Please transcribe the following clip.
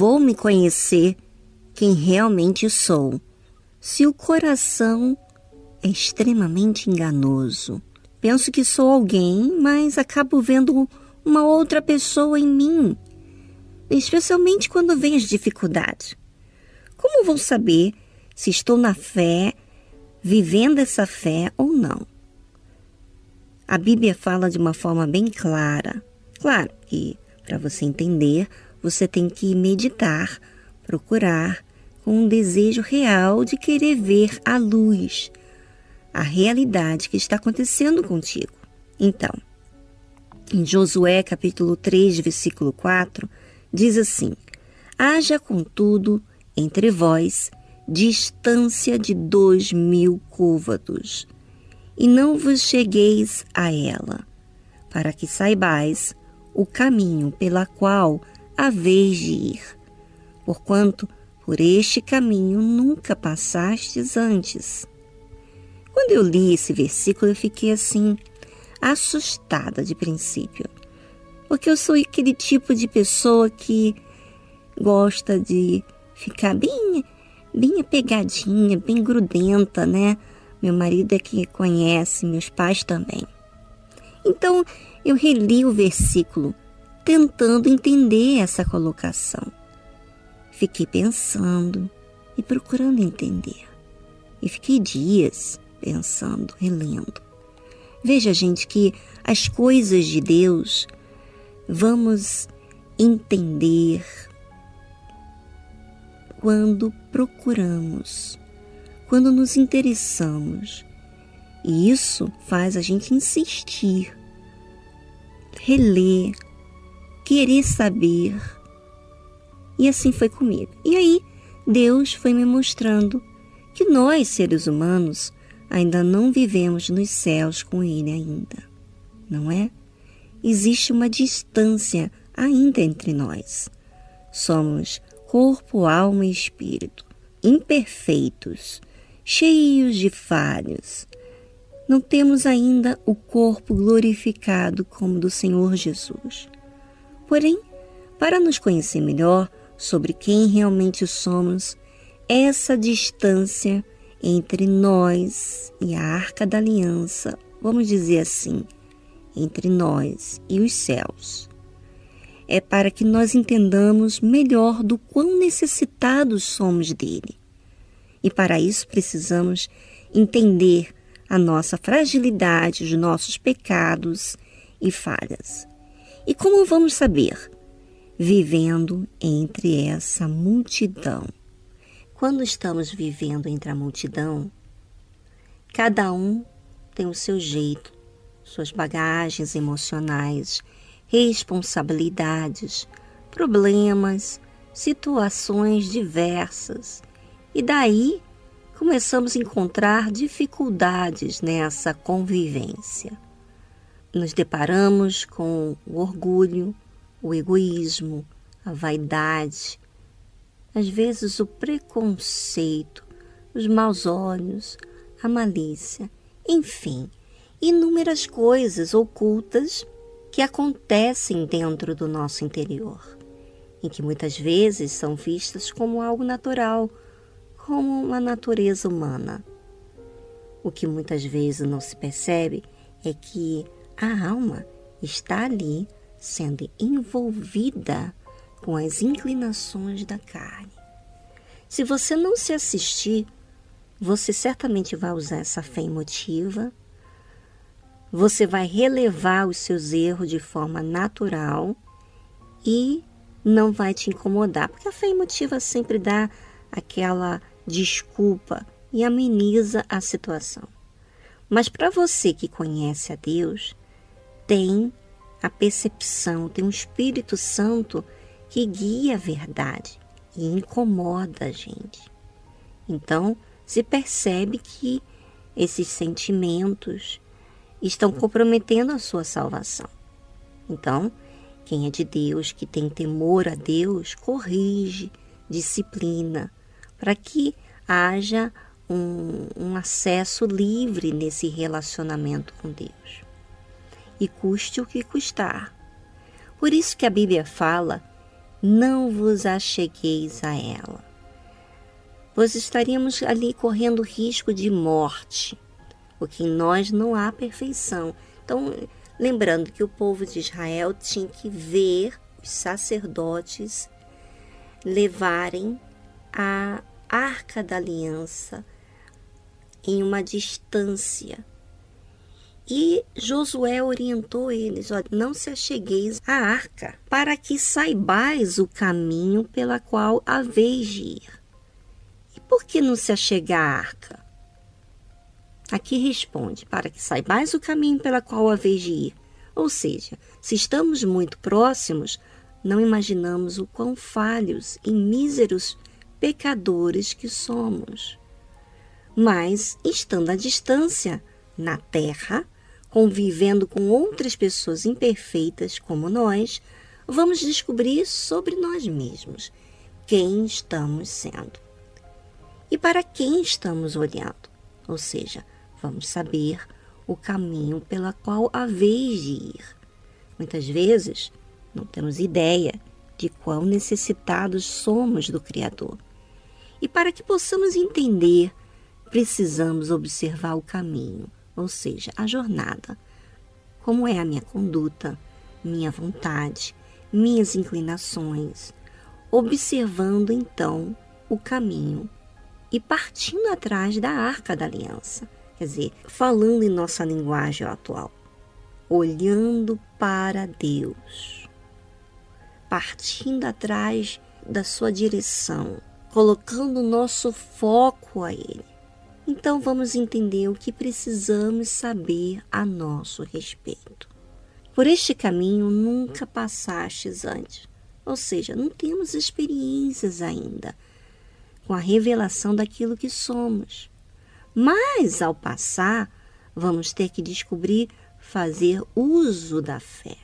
vou me conhecer quem realmente sou se o coração é extremamente enganoso? Penso que sou alguém, mas acabo vendo uma outra pessoa em mim, especialmente quando vem as dificuldades. Como vou saber se estou na fé, vivendo essa fé ou não? A Bíblia fala de uma forma bem clara. Claro que para você entender, você tem que meditar, procurar com um desejo real de querer ver a luz, a realidade que está acontecendo contigo. Então, em Josué capítulo 3, versículo 4, diz assim: Haja contudo entre vós distância de dois mil côvados, e não vos chegueis a ela, para que saibais o caminho pela qual haveis de ir, porquanto por este caminho nunca passastes antes. Quando eu li esse versículo, eu fiquei assim, assustada de princípio, porque eu sou aquele tipo de pessoa que gosta de ficar bem, bem apegadinha, bem grudenta, né? Meu marido é que conhece, meus pais também. Então, eu reli o versículo, tentando entender essa colocação. Fiquei pensando e procurando entender. E fiquei dias pensando, relendo. Veja, gente, que as coisas de Deus vamos entender quando procuramos, quando nos interessamos. E isso faz a gente insistir, reler, querer saber. E assim foi comigo. E aí, Deus foi me mostrando que nós, seres humanos, ainda não vivemos nos céus com Ele ainda, não é? Existe uma distância ainda entre nós. Somos corpo, alma e espírito, imperfeitos, cheios de falhas. Não temos ainda o corpo glorificado como do Senhor Jesus. Porém, para nos conhecer melhor sobre quem realmente somos, essa distância entre nós e a arca da aliança, vamos dizer assim, entre nós e os céus. É para que nós entendamos melhor do quão necessitados somos dele. E para isso precisamos entender a nossa fragilidade, os nossos pecados e falhas. E como vamos saber? Vivendo entre essa multidão. Quando estamos vivendo entre a multidão, cada um tem o seu jeito, suas bagagens emocionais, responsabilidades, problemas, situações diversas. E daí começamos a encontrar dificuldades nessa convivência. Nos deparamos com o orgulho, o egoísmo, a vaidade, às vezes o preconceito, os maus olhos, a malícia, enfim, inúmeras coisas ocultas que acontecem dentro do nosso interior, e que muitas vezes são vistas como algo natural, como uma natureza humana. O que muitas vezes não se percebe é que a alma está ali sendo envolvida com as inclinações da carne. Se você não se assistir, você certamente vai usar essa fé emotiva, você vai relevar os seus erros de forma natural e não vai te incomodar, porque a fé emotiva sempre dá aquela desculpa e ameniza a situação. Mas para você que conhece a Deus, tem a percepção, tem um Espírito Santo que guia a verdade e incomoda a gente. Então, se percebe que esses sentimentos estão comprometendo a sua salvação. Então, quem é de Deus, que tem temor a Deus, corrige, disciplina, para que haja um, um, acesso livre nesse relacionamento com Deus. E custe o que custar. Por isso que a Bíblia fala não vos achegueis a ela, pois estaríamos ali correndo risco de morte, porque em nós não há perfeição. Então, lembrando que o povo de Israel tinha que ver os sacerdotes levarem a arca da aliança em uma distância. E Josué orientou eles: não se achegueis à arca, para que saibais o caminho pela qual haveis de ir. E por que não se achega à arca? Aqui responde: para que saibais o caminho pela qual haveis de ir. Ou seja, se estamos muito próximos, não imaginamos o quão falhos e míseros pecadores que somos. Mas, estando à distância, na terra, convivendo com outras pessoas imperfeitas como nós, vamos descobrir sobre nós mesmos quem estamos sendo e para quem estamos olhando. Ou seja, vamos saber o caminho pela qual a vez de ir. Muitas vezes não temos ideia de quão necessitados somos do Criador. E para que possamos entender, precisamos observar o caminho, ou seja, a jornada. Como é a minha conduta, minha vontade, minhas inclinações, observando então o caminho e partindo atrás da arca da aliança, quer dizer, falando em nossa linguagem atual, olhando para Deus, partindo atrás da sua direção, colocando o nosso foco a Ele. Então vamos entender o que precisamos saber a nosso respeito. Por este caminho nunca passastes antes, ou seja, não temos experiências ainda com a revelação daquilo que somos. Mas ao passar, vamos ter que descobrir fazer uso da fé.